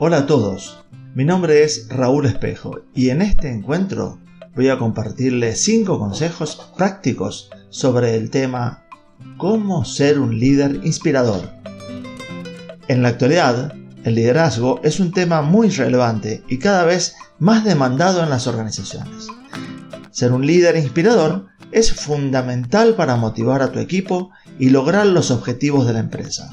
Hola a todos, mi nombre es Raúl Espejo y en este encuentro voy a compartirles 5 consejos prácticos sobre el tema cómo ser un líder inspirador. En la actualidad, el liderazgo es un tema muy relevante y cada vez más demandado en las organizaciones. Ser un líder inspirador es fundamental para motivar a tu equipo y lograr los objetivos de la empresa.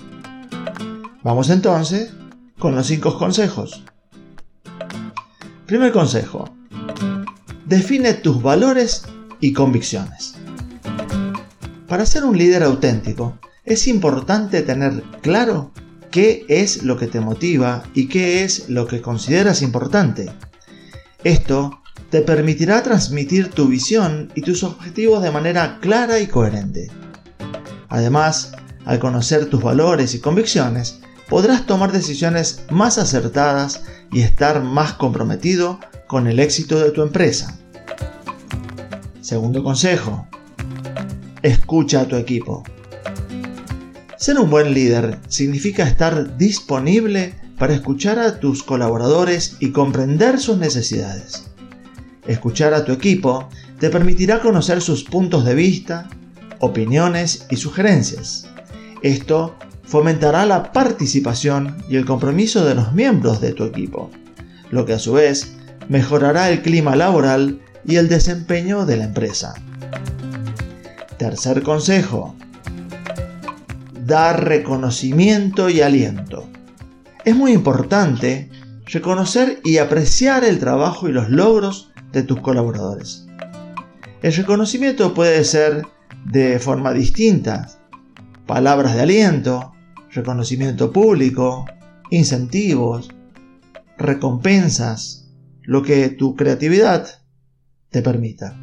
Vamos entonces con los 5 consejos. Primer consejo. Define tus valores y convicciones. Para ser un líder auténtico, es importante tener claro qué es lo que te motiva y qué es lo que consideras importante. Esto te permitirá transmitir tu visión y tus objetivos de manera clara y coherente. Además, al conocer tus valores y convicciones, podrás tomar decisiones más acertadas y estar más comprometido con el éxito de tu empresa. Segundo consejo. Escucha a tu equipo. Ser un buen líder significa estar disponible para escuchar a tus colaboradores y comprender sus necesidades. Escuchar a tu equipo te permitirá conocer sus puntos de vista, opiniones y sugerencias. Esto fomentará la participación y el compromiso de los miembros de tu equipo, lo que a su vez mejorará el clima laboral y el desempeño de la empresa. Tercer consejo. Dar reconocimiento y aliento. Es muy importante reconocer y apreciar el trabajo y los logros de tus colaboradores. El reconocimiento puede ser de forma distinta. Palabras de aliento, reconocimiento público, incentivos, recompensas, lo que tu creatividad te permita.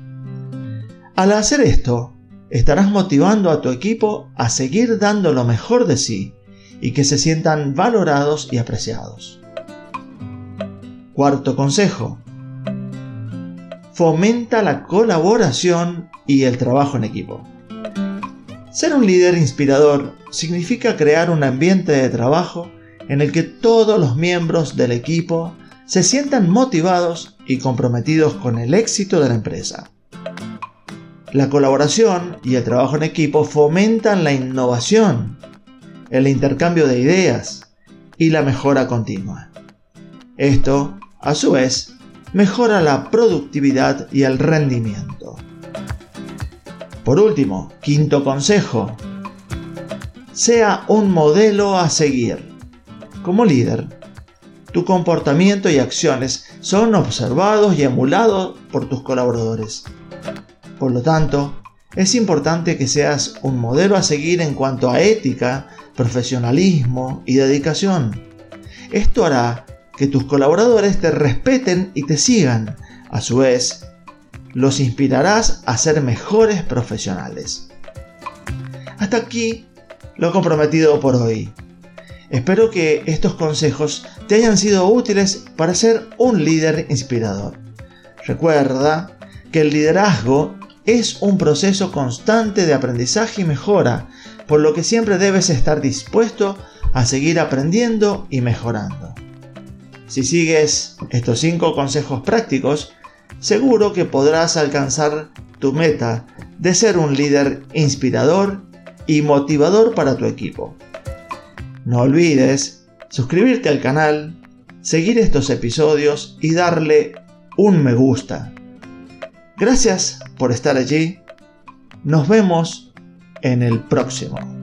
Al hacer esto, estarás motivando a tu equipo a seguir dando lo mejor de sí y que se sientan valorados y apreciados. Cuarto consejo. Fomenta la colaboración y el trabajo en equipo. Ser un líder inspirador significa crear un ambiente de trabajo en el que todos los miembros del equipo se sientan motivados y comprometidos con el éxito de la empresa. La colaboración y el trabajo en equipo fomentan la innovación, el intercambio de ideas y la mejora continua. Esto, a su vez, mejora la productividad y el rendimiento. Por último, quinto consejo. Sea un modelo a seguir. Como líder, tu comportamiento y acciones son observados y emulados por tus colaboradores. Por lo tanto, es importante que seas un modelo a seguir en cuanto a ética, profesionalismo y dedicación. Esto hará que tus colaboradores te respeten y te sigan. A su vez, los inspirarás a ser mejores profesionales. Hasta aquí lo comprometido por hoy. Espero que estos consejos te hayan sido útiles para ser un líder inspirador. Recuerda que el liderazgo es un proceso constante de aprendizaje y mejora, por lo que siempre debes estar dispuesto a seguir aprendiendo y mejorando. Si sigues estos 5 consejos prácticos, seguro que podrás alcanzar tu meta de ser un líder inspirador y motivador para tu equipo. No olvides suscribirte al canal, seguir estos episodios y darle un me gusta. Gracias por estar allí. Nos vemos en el próximo.